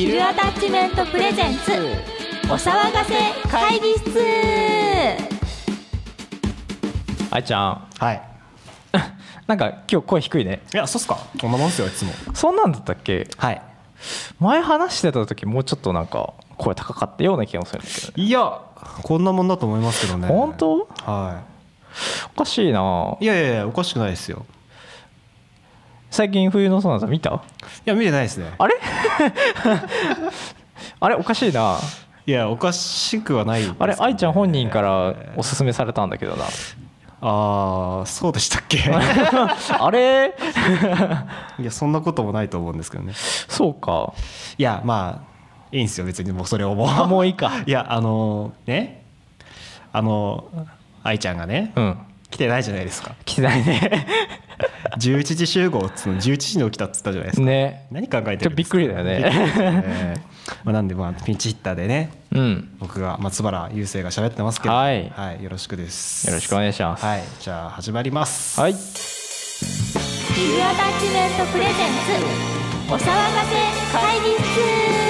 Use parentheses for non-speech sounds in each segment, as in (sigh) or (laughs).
ヒルアタッチメントプレゼンツ。お騒がせ会議室。あいちゃん。はい。(laughs) なんか今日声低いね。いやそうっすか。こんなもんっすよいつも。そんなんだったっけ？はい。前話してた時もうちょっとなんか声高かったような気がするんだけどね。いやこんなもんだと思いますけどね。本当？はおかしいな。いいやいやいやおかしくないですよ最近冬のソナタ見た？いや見てないですね。あれ？(laughs) あれおかしいな。いやおかしくはないですあれ愛ちゃん本人からおすすめされたんだけどな。ああそうでしたっけ？(laughs) あれ？(laughs) いやそんなこともないと思うんですけどね。そうか。いやまあいいんですよ。別にもうそれをもう。あもういいか。いやあのね？あの愛ちゃんがね、うん。来てないじゃないですか。来てないね11時集合っつうの11時に起きたっつったじゃないですか、ね。何考えてるんですか。くりだよね。びっくりですね。まあなんでまあピンチヒッターでね。うん。僕が松原雄生が喋ってますけど。はい。よろしくです。よろしくお願いします。はいじゃあ始まります。はい。ヒルアタッチメントプレゼンツお騒がせ会議室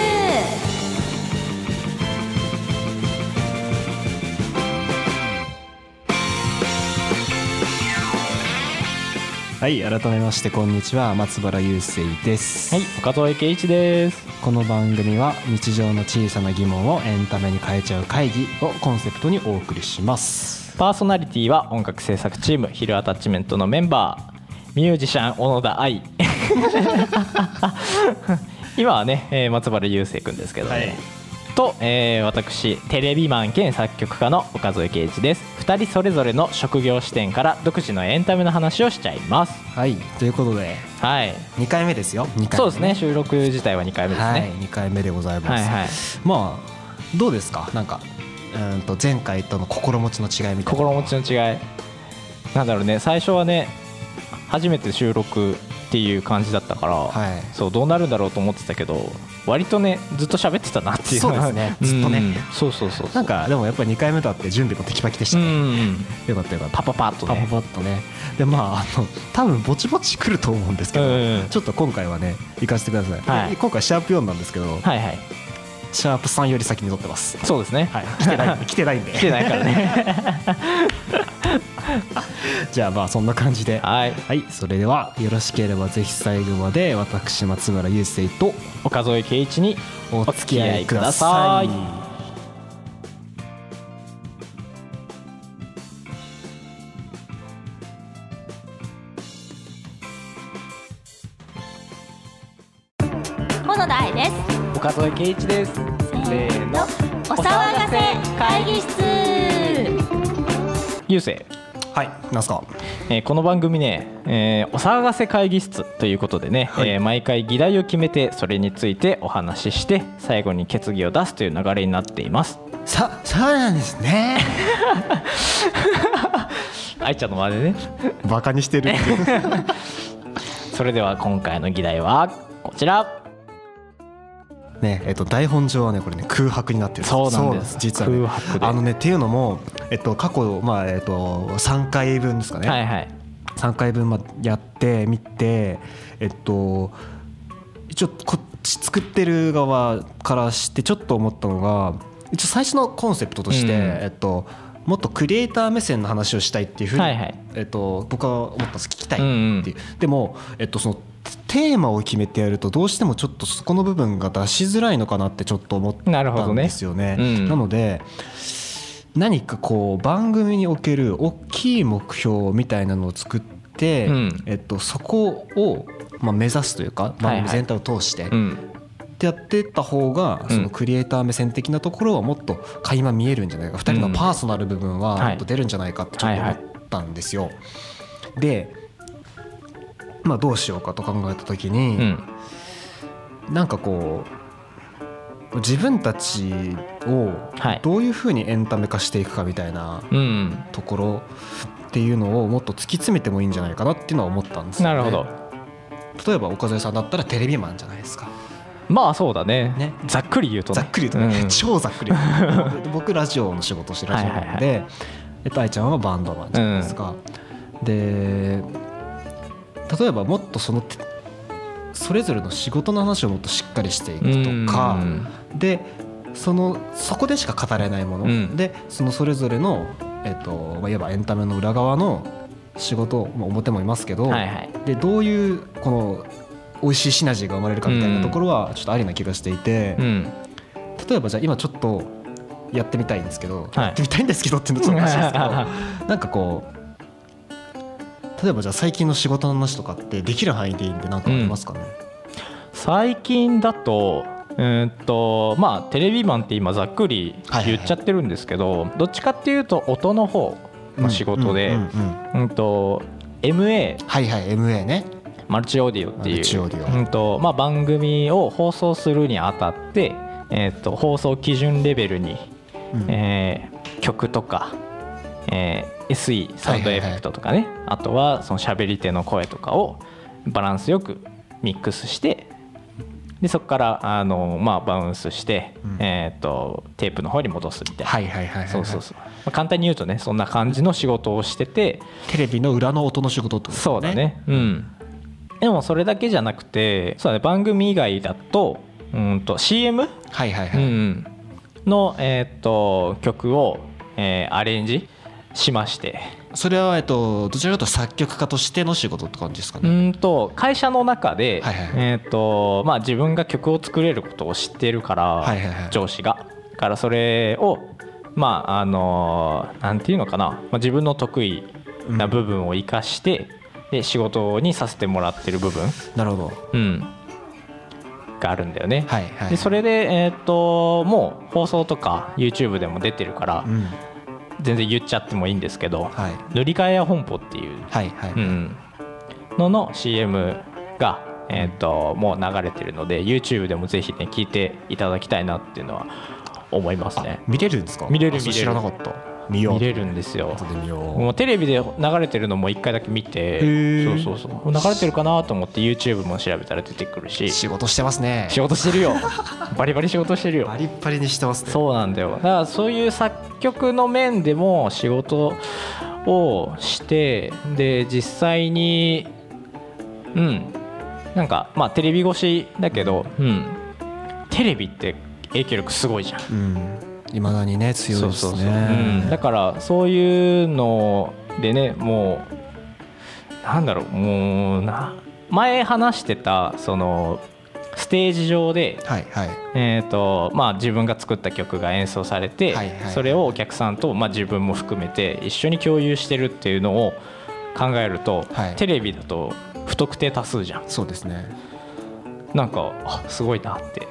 はい改めましてこんにちは松原雄生です、はい岡添圭一です。この番組は日常の小さな疑問をエンタメに変えちゃう会議をコンセプトにお送りします。パーソナリティは音楽制作チームヒルアタッチメントのメンバーミュージシャン小野田愛。(laughs) 今はね、えー松原雄生君ですけどね、はいと、えー私テレビマン兼作曲家の岡添圭一です。2人それぞれの職業視点から独自のエンタメの話をしちゃいます。はいということではい。2回目ですよ。2回目そうですね。収録自体は2回目ですはいね、2回目でございます、はいはい。まあどうですか？なんかうーんと前回との心持ちの違いみたいな心持ちの違い。なんだろうね。最初はね初めて収録っていう感じだったから、はい。そうどうなるんだろうと思ってたけど割とねずっと喋ってたなっていう。そうですね。ずっとね。うんそうそうそう。なんかでもやっぱり2回目だって準備もテキパキでしうたね、んよかったよかった。パパパッとパパねパッとね。でまああの多分ぼちぼち来ると思うんですけど、うんちょっと今回はね行かせてください、はい。今回シャープ4なんですけど、はいはいシャープ3より先に撮ってます。そうですね、はい。来てない (laughs) 来てないんで。来てないからね。(laughs) じゃあまあそんな感じで。はい。はい。それではよろしければぜひ最後まで私松村雄生と岡添圭一にお付き合いください岡添圭一です。せーのお騒がせ会議室。ゆうせい。はいなんすか？えーこの番組ね、えーお騒がせ会議室ということでね、はい。えー毎回議題を決めてそれについてお話しして最後に決議を出すという流れになっています。さそうなんですね。(laughs) 愛ちゃんのまでね。バカにしてる。(laughs) それでは今回の議題はこちらねえっと台本上はねこれね空白になってる。そうなんです。実はね。空白で。あのねっていうのもえっと過去まあえっと3回分ですかね、はいはい。3回分やってみてえっと一応こっち作ってる側からしてちょっと思ったのが一応最初のコンセプトとして、うん。えっともっとクリエイター目線の話をしたいっていうふうに、はいはい。えっと、僕は思ったんです。聞きたいってう。んいう、でも、えっと、そのテーマを決めてやるとどうしてもちょっとそこの部分が出しづらいのかなってちょっと思ったんなるほどね。ですよね。うん。なので何かこう番組における大きい目標みたいなのを作って、うん。えっと、そこを、まあ、目指すというか番組全体を通して、うん。ってやってった方がうん。そのクリエイター目線的なところはもっと垣間見えるんじゃないか。2人のパーソナル部分ははい。もっと出るんじゃないかってちょっと思ったんですよ。で、まあ、どうしようかと考えた時うに、ん。なんかこう自分たちをはい。どういうふうにエンタメ化していくかみたいなうんところっていうのをもっと突き詰めてもいいんじゃないかなっていうのは思ったんですよ、ね。なるほど。例えば岡添さんだったらテレビマンじゃないですか。まあそうだね。ね。ざっくり言うとね。ざっくり言うとね、うん超ざっくり僕ラジオの仕事をしてラジオなので、はいはいえっと愛ちゃんはバンドマンじゃないですか、で例えばもっとそのそれぞれの仕事の話をもっとしっかりしていくとかでそのそこでしか語れないもの、うん。でそのそれぞれの、えっとまあ、いわばエンタメの裏側の仕事、まあ、表もいますけど、はいはい。でどういうこの美味しいシナジーが生まれるかみたいなところはちょっとありな気がしていて、うん。例えばじゃあ今ちょっとやってみたいんですけど、はい。やってみたいんですけどっていうのちょっとおかしいですけど (laughs) なんかこう例えばじゃあ最近の仕事の話とかってできる範囲でいいんで何かありますかね、最近だとうーんとまあテレビマンって今ざっくり言っちゃってるんですけど、どっちかっていうと音の方の仕事で、うんうんうん。うんと MA はいはい MA ね。マルチオーディオっていう。うんとまあ、番組を放送するにあたって、えー、と放送基準レベルに、うん。えー曲とか、えー SE サウンドエフェクトとかね、あとはその喋り手の声とかをバランスよくミックスしてでそこからあの、まあ、バウンスして、うん。えー、とテープの方に戻すみたいな、はいはいはいはいそうそうそう、まあ、簡単に言うとねそんな感じの仕事をしててテレビの裏の音の仕事ってことですそうだね。うん。でもそれだけじゃなくてそうだ、ね、番組以外だとうんと CM、はいはいはい、うん、の、えー、と曲を、えーアレンジしまして。それはえっとどちらかというと作曲家としての仕事って感じですかうね、んと会社の中で、はいはいえーとまあ、自分が曲を作れることを知ってるから、はいはいはい。上司が。だからそれをまああのなんていうのかな、まあ、自分の得意な部分を生かして、で仕事にさせてもらってる部分、なるほど。うん、があるんだよね。はいはいでそれで、えー、ともう放送とか YouTube でも出てるからうん全然言っちゃってもいいんですけどはい「塗り替えや本舗」っていう、はいはい、うん、のの CM が、えー、ともう流れてるので YouTube でもぜひね聞いていただきたいなっていうのは思いますね。見れるんですか？見れる見れる。知らなかった見よう。見れるんですよ。もうテレビで流れてるのも一回だけ見てー。そうそうそう。流れてるかなと思って YouTube も調べたら出てくるし仕事してますね。仕事してるよ。(laughs) バリバリ仕事してるよ。バリッバリにしてますね。そうなんだよ。だからそういう作曲の面でも仕事をしてで実際にうん。なんかまあテレビ越しだけど、うん、テレビって影響力すごいじゃん。うんいまだにね強いですね。だからそういうのでねもうなんだろうもうな前話してたそのステージ上で、はいはい。えーとまあ、自分が作った曲が演奏されて、はいはい。それをお客さんと、まあ、自分も含めて一緒に共有してるっていうのを考えると、はい。テレビだと不特定多数じゃん。そうですね。なんかあすごいなって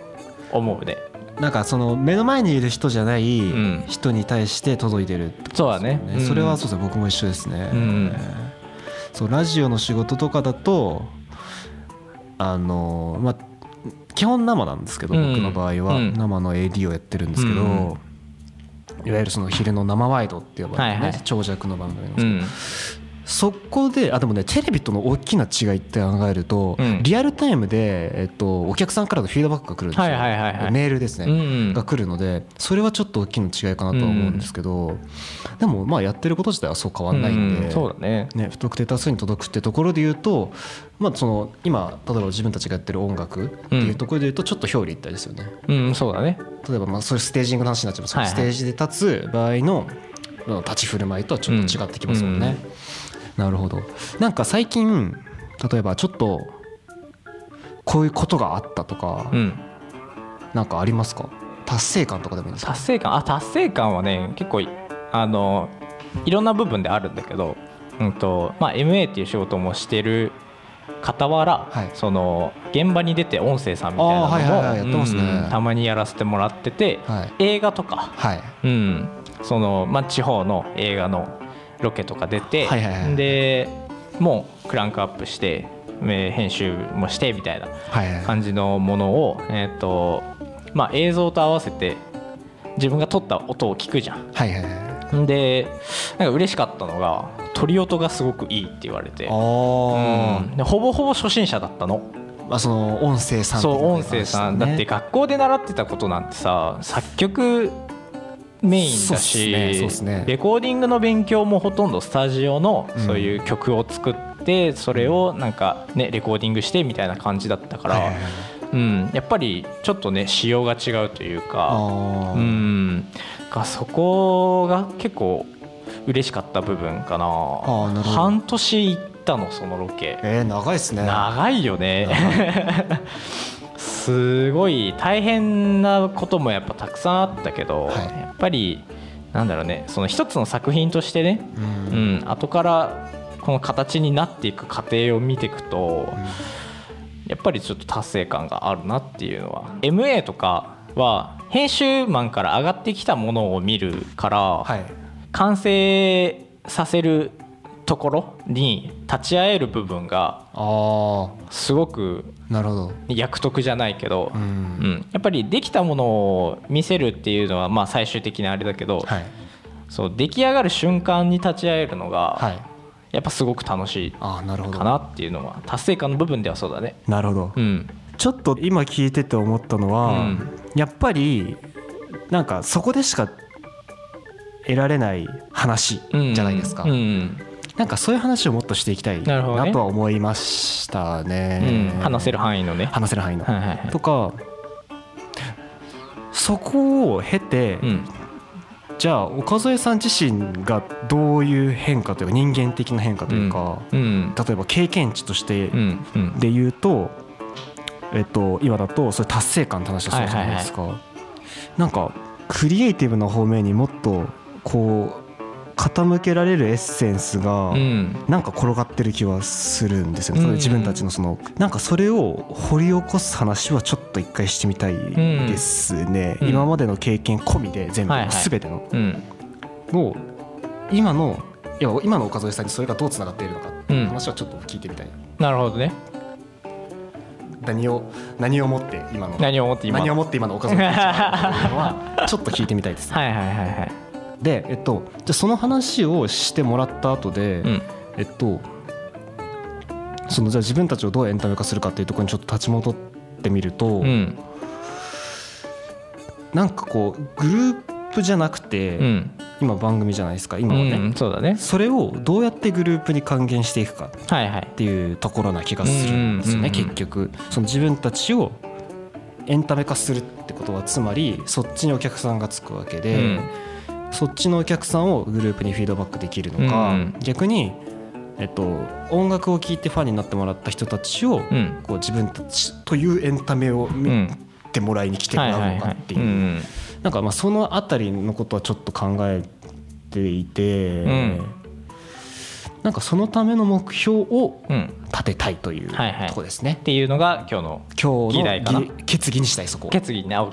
思うねなんかその目の前にいる人じゃないん。人に対して届いてるってことそうだね。ねそれはそうですね。僕も一緒ですね、うん。そうラジオの仕事とかだとあのまあ基本生なんですけど、うん。僕の場合はうん。生の AD をやってるんですけど、うん。いわゆるその昼の生ワイドって呼ばれるね、はいはい。長尺の番組なんですけど、うんそこであでもねテレビとの大きな違いって考えると、うん。リアルタイムで、えっと、お客さんからのフィードバックが来るんですよ、はいはいはいはい。メールですね、うんが来るのでそれはちょっと大きな違いかなとは思うんですけど、でもまあやってること自体はそう変わんないんで、うんそうだね。ね、不特定多数に届くってところで言うと、まあ、その今例えば自分たちがやってる音楽っていうところで言うとちょっと表裏一体ですよね。うんそうだね。例えばまあそれステージングの話になっちゃいますけど、はいはい。ステージで立つ場合のまあ立ち振る舞いとはちょっと違ってきますもんね。なるほど。なんか最近例えばちょっとこういうことがあったとか、うん。なんかありますか？達成感とかでもいいですか？達成感？あ達成感はね結構いあのいろんな部分であるんだけど、うんとまあ、MA っていう仕事もしてる傍ら、はい。その現場に出て音声さんみたいなのもはいはいね。うんたまにやらせてもらってて、はい。映画とか、はい。うん。そのまあ、地方の映画のロケとか出て、はいはいはいでもうクランクアップしてえー編集もしてみたいなはいはい感じのものを、えーとまあ、映像と合わせて自分が撮った音を聞くじゃん。はいはいはいでなんか嬉しかったのが撮り音がすごくいいって言われて、うん。でほぼほぼ初心者だったの。まあその音声さんそう音声さん。だって学校で習ってたことなんてさ作曲メインだしすねレコーディングの勉強もほとんどスタジオのうん。そういう曲を作っててそれをなんかねレコーディングしてみたいな感じだったから、うん、やっぱりちょっとね仕様が違うというかうん。がそこが結構嬉しかった部分かな。ーな半年行ったのそのロケ。えー、長いですね。長いよね (laughs) すごい大変なこともやっぱたくさんあったけど、はい。やっぱりなんだろうねその一つの作品としてね、ううんん、後からこの形になっていく過程を見ていくと、やっぱりちょっと達成感があるなっていうのは。MA とかは編集マンから上がってきたものを見るから、はい。完成させるところに立ち会える部分があすごくあなるほど。役得じゃないけど、ううん。んやっぱりできたものを見せるっていうのはまあ最終的にあれだけど、はい。そう出来上がる瞬間に立ち会えるのが、はい。やっぱすごく楽しいああなるほど。かなっていうのは達成感の部分ではそうだね。なるほど。うん、ちょっと今聞いてて思ったのは、うん。やっぱりなんかそこでしか得られない話じゃないですか、うんうんなんかそういう話をもっとしていきたいなとは思いましたね、うん。話せる範囲のね。話せる範囲の、はいはいはい。とかそこを経て、うん。じゃあ岡添さん自身がどういう変化というか人間的な変化というか、うん。例えば経験値としてで言うと、えっと、今だとそれ達成感って話をするじゃないですか、なんかクリエイティブな方面にもっとこう傾けられるエッセンスがうん。なんか転がってる気はするんですよね、うん。自分たちのそのなんかそれを掘り起こす話はちょっと一回してみたいですね、うん。今までの経験込みで全部はいはい。全ての。うん。の今のいや今の岡添さんにそれがどうつながっているのかっていう話はちょっと聞いてみたい、なるほどね。何を何をもって今の何をもって今の。岡添さんのはちょっと聞いてみたいです、(laughs) はいはいはいはい。でえっとじゃあその話をしてもらった後で、うん。えっとそのじゃあ自分たちをどうエンタメ化するかっていうところにちょっと立ち戻ってみると、うん。なんかこうグループじゃなくて、うん。今番組じゃないですか今はね、うんそうだね。それをどうやってグループに還元していくかっ。ていうところな気がするんですよね、結局。その自分たちをエンタメ化するってことはつまりそっちにお客さんがつくわけで、うんそっちのお客さんをグループにフィードバックできるのか、うん。逆に、えっと、音楽を聴いてファンになってもらった人たちを、うん。こう自分たちというエンタメをう見んてもらいに来てもらうのかっていう、んなんかまあそのあたりのことはちょっと考えていて、ん。なんかそのための目標をうん。立てたいというはいはい。とこですね。っていうのが今日の今日議題かな。決議にしたいそこ。決議ねあ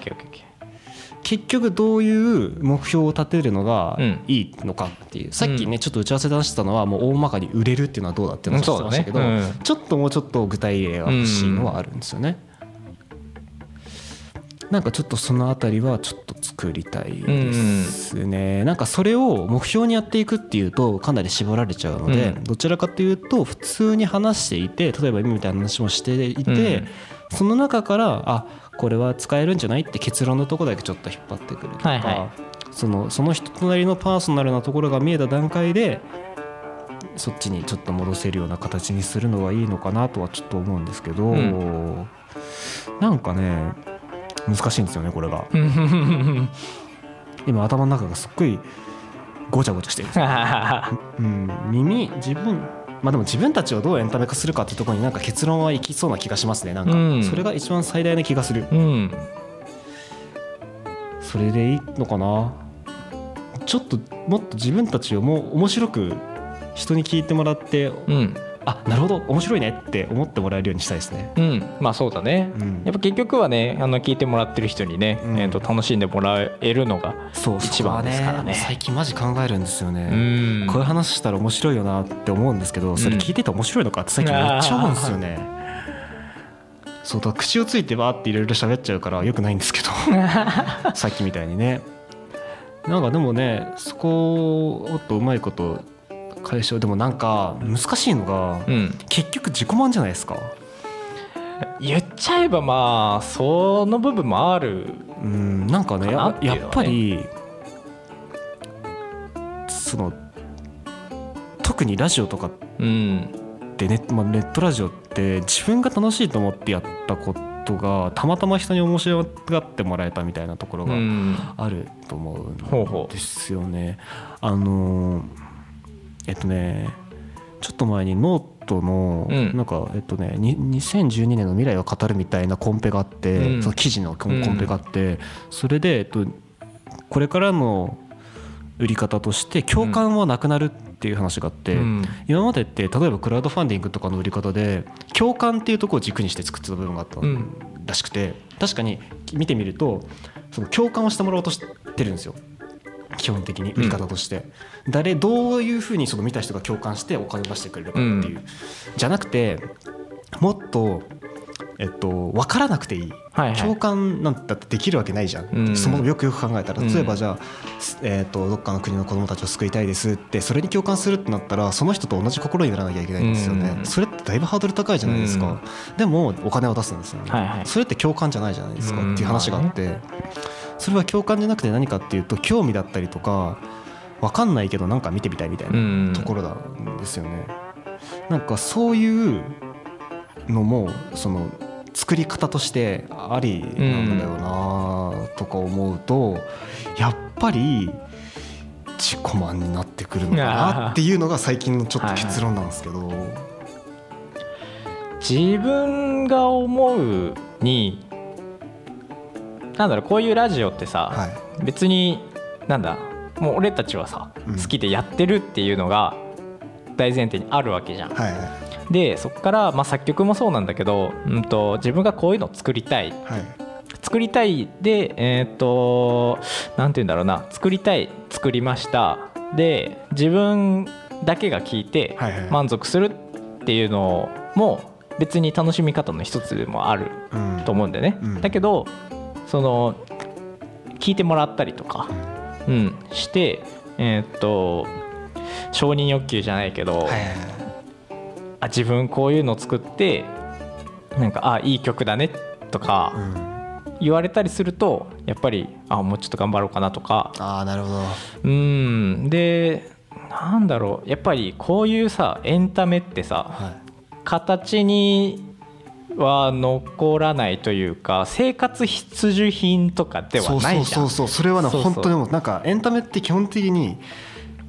結局どういう目標を立てるのがうん。いいのかっていう、さっきうんねちょっと打ち合わせで話してたのはもう大まかに売れるっていうのはどうだっていう話をしてましたけど、ちょっともうちょっと具体例が欲しいのはあるんですよね。なんかちょっとそのあたりはちょっと作りたいですね、なんかそれを目標にやっていくっていうとかなり絞られちゃうので、うん。どちらかというと普通に話していて例えば今みたいな話もしていて、うん。その中からあこれは使えるんじゃない？って結論のところだけちょっと引っ張ってくるとか、はいはそのその人となりのパーソナルなところが見えた段階でそっちにちょっと戻せるような形にするのはいいのかなとはちょっと思うんですけど、ん。なんかね難しいんですよねこれが。ー (laughs) 今頭の中がすっごいごちゃごちゃしてるんですよ、(laughs) うん、耳自分まあでも自分たちをどうエンタメ化するかっていうところになんか結論はいきそうな気がしますねなんうん。かそれが一番最大な気がする。うん。それでいいのかな？ちょっともっと自分たちをもう面白く人に聞いてもらってうんあなるほど。面白いね。って思ってもらえるようにしたいですね。うん。まあそうだね。うん。やっぱ結局はねあの聞いてもらってる人にね、うん。えー、と楽しんでもらえるのが一番ですからね。そこは最近マジ考えるんですようね。ん。こういう話したら面白いよなって思うんですけどそれ聞いてて面白いのかって最近めっちゃ思うんですよね。そうだ口をついてバーっていろいろ喋っちゃうからよくないんですけど (laughs) さっきみたいにね。なんかでもねそこをもっとうまいこと解消でもなんか難しいのがうん。結局自己満じゃないですか。言っちゃえばまあその部分もあるうんなんかねね。やっぱりその特にラジオとかうんってネ,、まあ、ネットラジオって自分が楽しいと思ってやったことがたまたま人に面白がってもらえたみたいなところがうん。あると思うんですよね。あのーえっとねちょっと前にノートのうん。なんかえっとねに2012年の未来を語るみたいなコンペがあって、うん。その記事のコンペがあって、それでえっとこれからの売り方として共感はなくなるっていう話があって、うん。今までって例えばクラウドファンディングとかの売り方で共感っていうところを軸にして作ってた部分があったうん。らしくて確かに見てみるとその共感をしてもらおうとしてるんですよ基本的に売り方として、誰どういうふうにその見た人が共感してお金を出してくれるかっていう、じゃなくてもっとえっと分からなくていい、はいはい。共感なんてだってできるわけないじゃん、うん。そのよくよく考えたらうん。例えばじゃあ、えっとどっかの国の子どもたちを救いたいですってそれに共感するってなったらその人と同じ心にならなきゃいけないんですよね、うん。それってだいぶハードル高いじゃないですか、でもお金を出すんですよね、はいはい。それって共感じゃないじゃないですかうんっていう話があって、それは共感じゃなくて何かっていうと興味だったりとか分かんないけどなんか見てみたいみたいうんなところなんですよね。なんかそういうのもその作り方としてありなんだよなとか思うとやっぱり自己満になってくるのかなっていうのが最近のちょっと結論なんですけど。自分が思うになんだろうこういうラジオってさ、はい。別になんだもう俺たちはさ、うん。好きでやってるっていうのが大前提にあるわけじゃん。はいはい。でそこから、まあ、作曲もそうなんだけど、うん、と自分がこういうのを作りたい。はい。作りたいでえーっとなんて言うんだろうな作りたい作りました。で自分だけが聞いて満足するっていうのも別に楽しみ方の一つでもあるうん。と思うんだよね、うん。だけどその聞いてもらったりとか、うん、してえーっと承認欲求じゃないけど、はいはいあ自分こういうの作ってなんかあいい曲だねとかうん。言われたりするとやっぱりあもうちょっと頑張ろうかなとか。ああなるほど。うん。でなんだろう。やっぱりこういうさエンタメってさはい。形には残らないというか生活必需品とかではないじゃん。そうそうそうそうそれはね本当にもうなんかエンタメって基本的に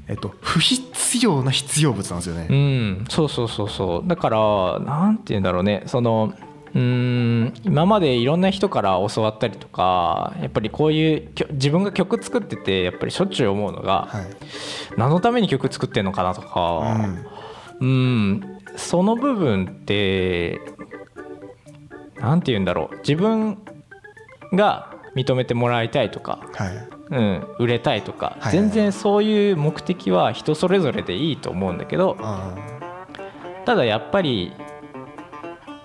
えっと不必要な必要物なんですよね、うん、そうそうそうそう。だからなんて言うんだろうね。そのうーん今までいろんな人から教わったりとかやっぱりこういう自分が曲作っててやっぱりしょっちゅう思うのが、はい。何のために曲作ってんのかなとか。うん。うん。その部分ってなんて言うんだろう。自分が認めてもらいたいとか、はい。うん、売れたいとか、はい。全然そういう目的は人それぞれでいいと思うんだけどあただやっぱり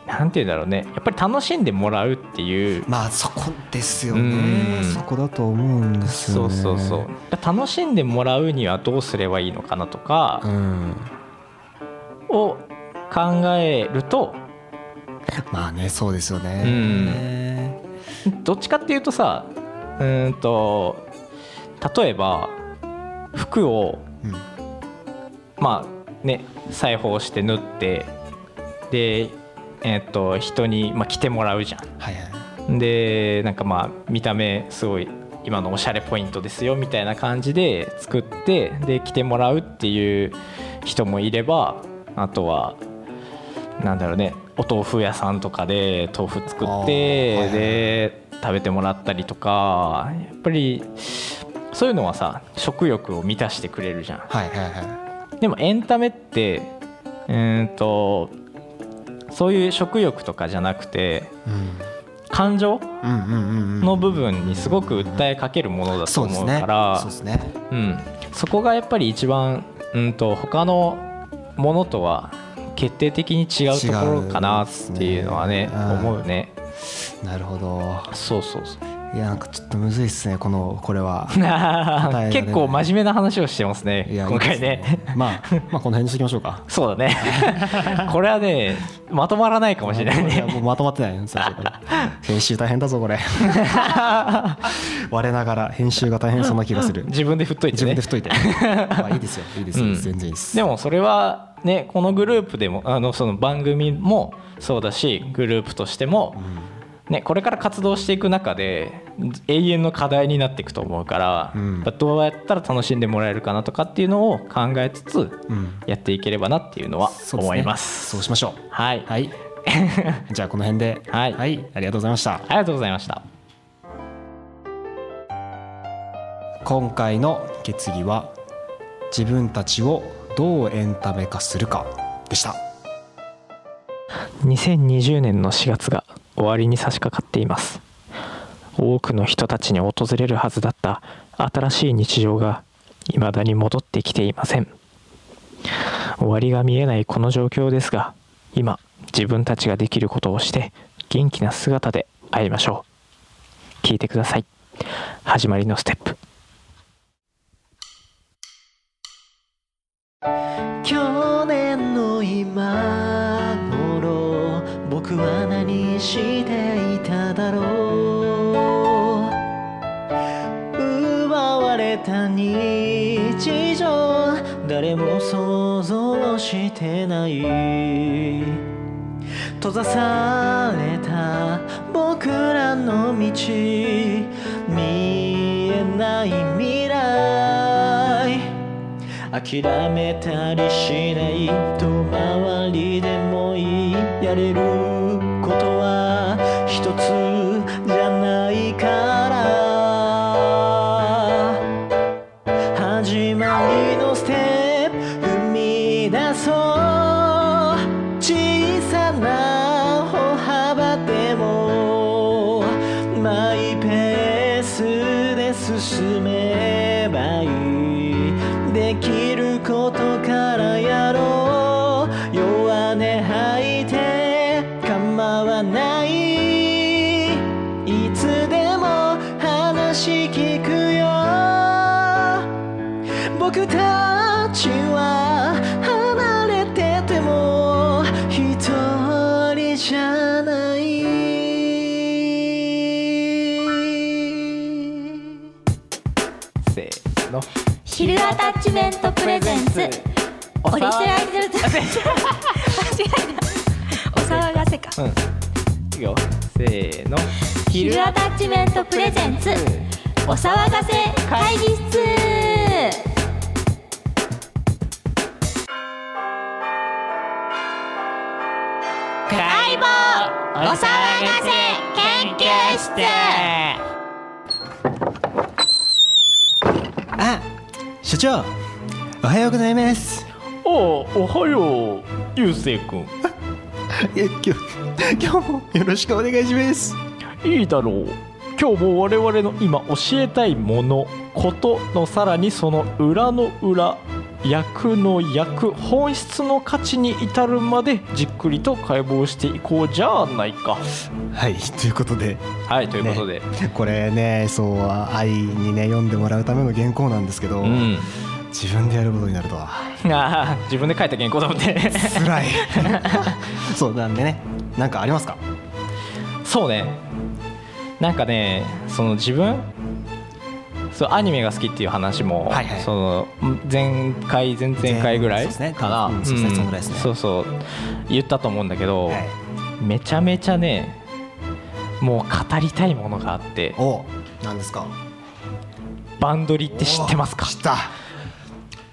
なんて言うんだろうね。やっぱり楽しんでもらうっていうーまあそこですようねん。そこだと思うんですそうよねそう。そう楽しんでもらうにはどうすればいいのかなとかうん。を考えるとまあねそうですよね。どっちかっていうとさうーんと例えば服をうん。まあね裁縫して縫ってでえっと人に、まあ、着てもらうじゃはいはい。んでなんかまあ見た目すごい今のおしゃれポイントですよみたいな感じで作ってで着てもらうっていう人もいればあとはなんだろうねお豆腐屋さんとかで豆腐作って、で食べてもらったりとかやっぱりそういうのはさ食欲を満たしてくれるじゃん。はいはいはでもエンタメってうーんとそういう食欲とかじゃなくていうん。感情の部分にすごく訴えかけるものだと思うからそうですね。うん、そこがやっぱり一番うんと他のものとは決定的に違うところかなっていうのはねね。思うね。なるほど。そうそうそういやなんかちょっとむずいっすねこのこれは。結構真面目な話をしてますね今回いいですね。まあまあこの辺にしときましょうか。そうだね。(laughs) これはねまとまらないかもしれないいやねもうまとまってないんですよこれ編集大変だぞこれ。(laughs) 我ながら編集が大変そうな気がする。自分で振っといてね。自分で太いて。(laughs) まあいいですよいいですよ、うん。全然いいです。でもそれはねこのグループでもあのその番組もそうだしグループとしても、ね、これから活動していく中で永遠の課題になっていくと思うから、うん。どうやったら楽しんでもらえるかなとかっていうのを考えつつうん。やっていければなっていうのは思います。そうしましょう。はい、はい。(laughs) じゃあこの辺で。はい。ありがとうございました。ありがとうございました。今回の決議は自分たちをどうエンタメ化するかでした。2020年の4月が終わりに差し掛かっています多くの人たちに訪れるはずだった新しい日常が未だに戻ってきていません。終わりが見えないこの状況ですが今自分たちができることをして元気な姿で会いましょう。聞いてください。始まりのステップ。誰も想像してない閉ざされた僕らの道見えない未来。諦めたりしない遠回りでもいいやれることは一つみ出オリジナル間違えたお騒がせか。うん。いくよ。せーの。ヒルアタッチメントプレゼンツ。お騒がせ会議室。解剖。お騒がせ研究室。あ所長。おはようございますおおはようゆうせいくん。(laughs) いや今日今日もよろしくお願いします。いいだろう。今日も我々の今教えたいものことのさらにその裏の裏役の役本質の価値に至るまでじっくりと解剖していこうじゃないか。はいということで。はいということで、これねそう愛にね読んでもらうための原稿なんですけど、うん。自分でやることになるとはあー。自分で書いた原稿だもんね。辛い。(laughs) そうなんでね。なんかありますか？そうね。なんかねその自分そうアニメが好きっていう話も、はいはい。その前回前々回ぐらいかな、うんそうそう言ったと思うんだけど、はい。めちゃめちゃねもう語りたいものがあって。お何ですか？バンドリって知ってますか？知った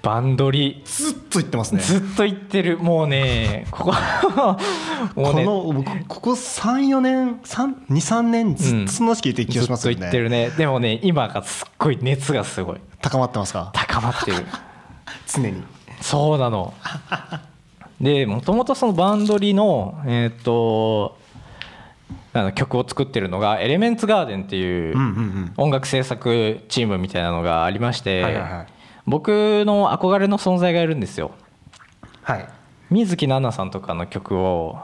バンドリずっと言ってますね。ずっと言ってる。もうねここ (laughs) もうね。この僕ここ34年23年ずっとその話聞いてる気がしますよね、ずっと言ってるね。でもね今がすっごい熱がすごい。高まってますか？高まってる。(laughs) 常に。そうなの。でもともとそのバンドリのえっ、とあの曲を作ってるのがエレメンツガーデンっていううんうんうん。音楽制作チームみたいなのがありまして、はいはいはい僕の憧れの存在がいるんですよ。はい。水木奈々さんとかの曲を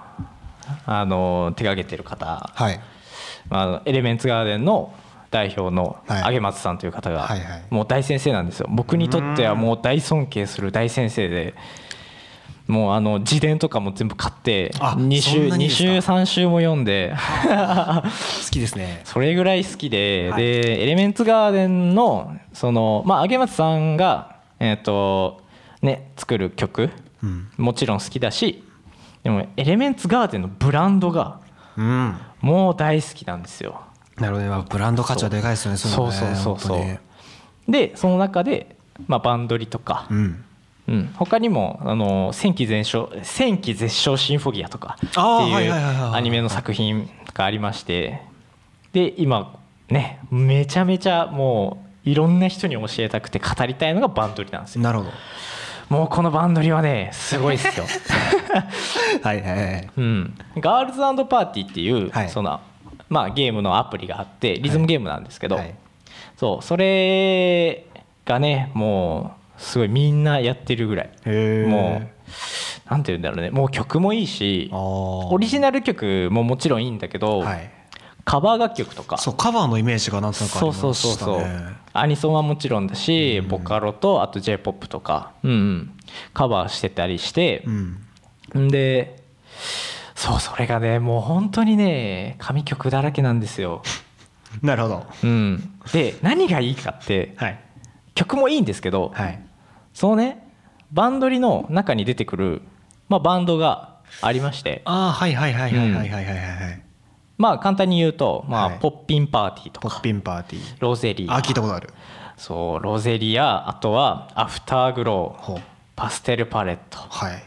あの手掛けてる方、はい。あのエレメンツガーデンの代表のはい。上松さんという方がもう大先生なんですよ。僕にとってはもう大尊敬する大先生でもうあの自伝とかも全部買ってあ2そ週2んなにですか？週3週も読んで。好きですね。(laughs) それぐらい好きで、はい。でエレメンツガーデンのそのまあ上松さんがえっ、とね作る曲うん。もちろん好きだしでもエレメンツガーデンのブランドがうん。もう大好きなんですよ。なるほどブランド価値はでかいですよねそう。そうそうそう本でその中で、まあ、バンドリとかうんうん、他にもあの戦記全勝戦記絶唱シンフォギアとかっていいうはいはいはいアニメの作品がありまして。で今ねめちゃめちゃもういろんな人に教えたくて語りたいのがバンドリなんですよ。なるほど。もうこのバンドリはねすごいですよ、(laughs) はいはいはいうん、ガールズパーティーっていう、はい。そのまあ、ゲームのアプリがあってリズムゲームなんですけど、はい。そうそれがねもうすごいみんなやってるぐらい。もうなんて言うんだろうね。もう曲もいいしオリジナル曲ももちろんいいんだけど、はい。カバー楽曲とか。そうカバーのイメージがなんとなくありそうましたね。そうそうそうアニソンはもちろんだし、ボカロとあと j p o p とか、うんうん、カバーしてたりして。う、んん。でそうそれがねもう本当にね神曲だらけなんですよ、(laughs) なるほど。うん、で何がいいかってはい。曲もいいんですけど、はいそのね。バンドリの中に出てくる、まあ、バンドがありまして。ああはいはいはいはいはいはいはい、うん、まあ簡単に言うと、まあ、ポッピンパーティーとか、はい、ポッピンパーティー。ロゼリア。あ聞いたことある。そうロゼリア。あとはアフターグロー。パステルパレット。はい。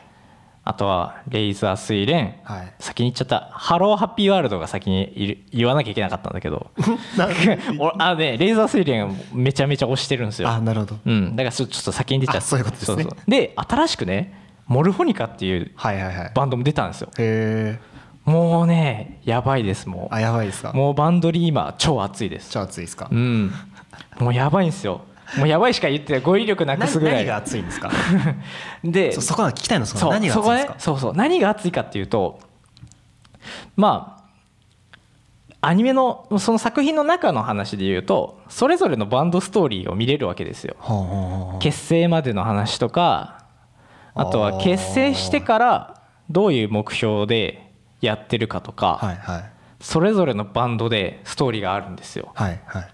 あとは RAISE A SUILEN、はい。先に言っちゃった。ハローハッピーワールドが先に言わなきゃいけなかったんだけど。(laughs) 俺 (laughs) あのね RAISE A SUILENめちゃめちゃ推してるんですよ。あなるほど。うん、だからちょっと先に出ちゃった。あそういうことですね。で新しくねモルフォニカっていうはいはいはい。バンドも出たんですよ。へえもうねやばいですもあやばいですか？うもうバンドリー今超熱いです。超熱いですか？うん。もうやばいんですよもうやばいしか言ってない語彙力なくすぐらい。何が熱いんですか？(laughs) でそそこなん聞きたいの？その何が熱いんですか？ねそうそう何が熱いかっていうとまあアニメのその作品の中の話で言うとそれぞれのバンドストーリーを見れるわけですよ。結成までの話とかあとは結成してからどういう目標でやってるかとか、それぞれのバンドでストーリーがあるんですよ。はいはい。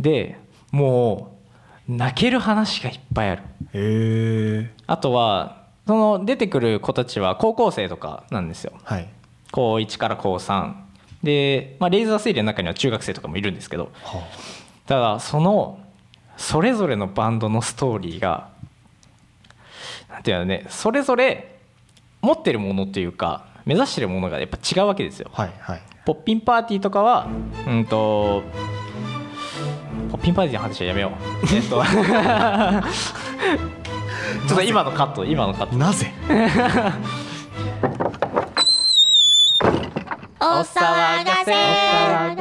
でもう泣ける話がいっぱいある。へえ。あとはその出てくる子たちは高校生とかなんですよ。はい。高1から高3で、まあ、レーザー推理の中には中学生とかもいるんですけど。はただそのそれぞれのバンドのストーリーがなんていうのねそれぞれ持ってるものっていうか目指してるものがやっぱ違うわけですよ。はいはい。ポッピンパーティーとかはうんとポッピンパーティーの話はやめよう。(laughs) えっと。(laughs) ちょっと今のカット今のカット。なぜ？お騒がせ。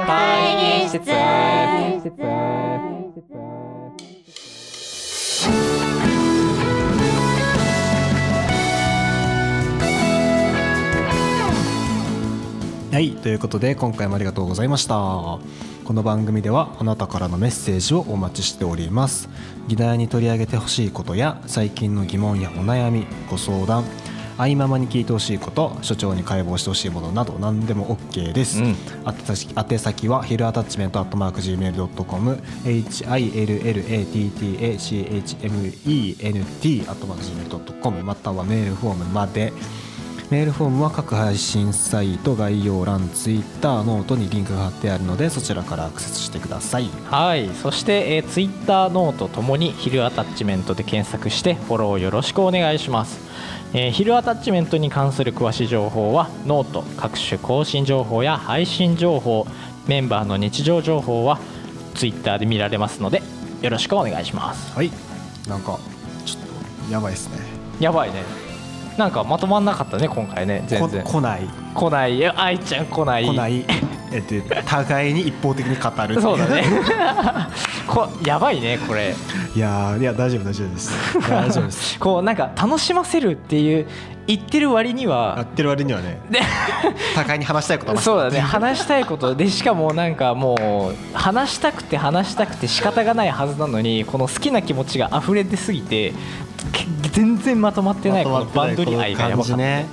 会議室はいということで今回もありがとうございましたこの番組ではあなたからのメッセージをお待ちしております。議題に取り上げてほしいことや最近の疑問やお悩みご相談合間に聞いてほしいこと所長に解剖してほしいものなど何でも OK です、うん。宛先宛先はヒルアタッチメントアットマーク Gmail.com HILLATTACHMENT アットマーク Gmail.com またはメールフォームまでメールフォームは各配信サイト概要欄ツイッターノートにリンクが貼ってあるのでそちらからアクセスしてください。はい。そして、えー、ツイッターノートともにヒルアタッチメントで検索してフォローよろしくお願いします、えーヒルアタッチメントに関する詳しい情報はノート各種更新情報や配信情報メンバーの日常情報はツイッターで見られますのでよろしくお願いします。はい。なんかちょっとやばいですね。やばいねなんかまとまんなかったね今回ね全然。こ来ない。来ない。いや愛ちゃん来ない。来ない。えっと互いに一方的に語るそうだね。(laughs) こやばいねこれ。いやーいや大丈夫大丈夫です。大丈夫です。(laughs) こうなんか楽しませるっていう言ってる割にやはってる割にはねで互いに話したいことはそうだね話したいことでしかもなんかもう話したくて話したくて仕方がないはずなのにこの好きな気持ちが溢れてすぎてけ全然まとまってないこのバンドリ愛がやばかった、ね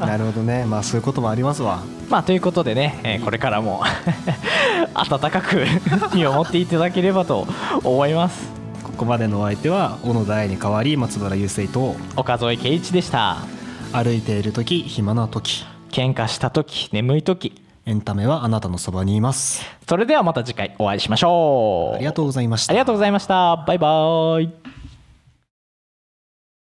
なるほどね。まあそういうこともありますわ。まあということでね、えーこれからも (laughs) 温かく (laughs) 見守っていただければと思います。こまでのお相手は小野田愛に代わり松原雄生と岡添圭一でした。歩いている時暇な時喧嘩した時眠い時。エンタメはあなたのそばにいます。それではまた次回お会いしましょう。ありがとうございました。ありがとうございました。バイバイ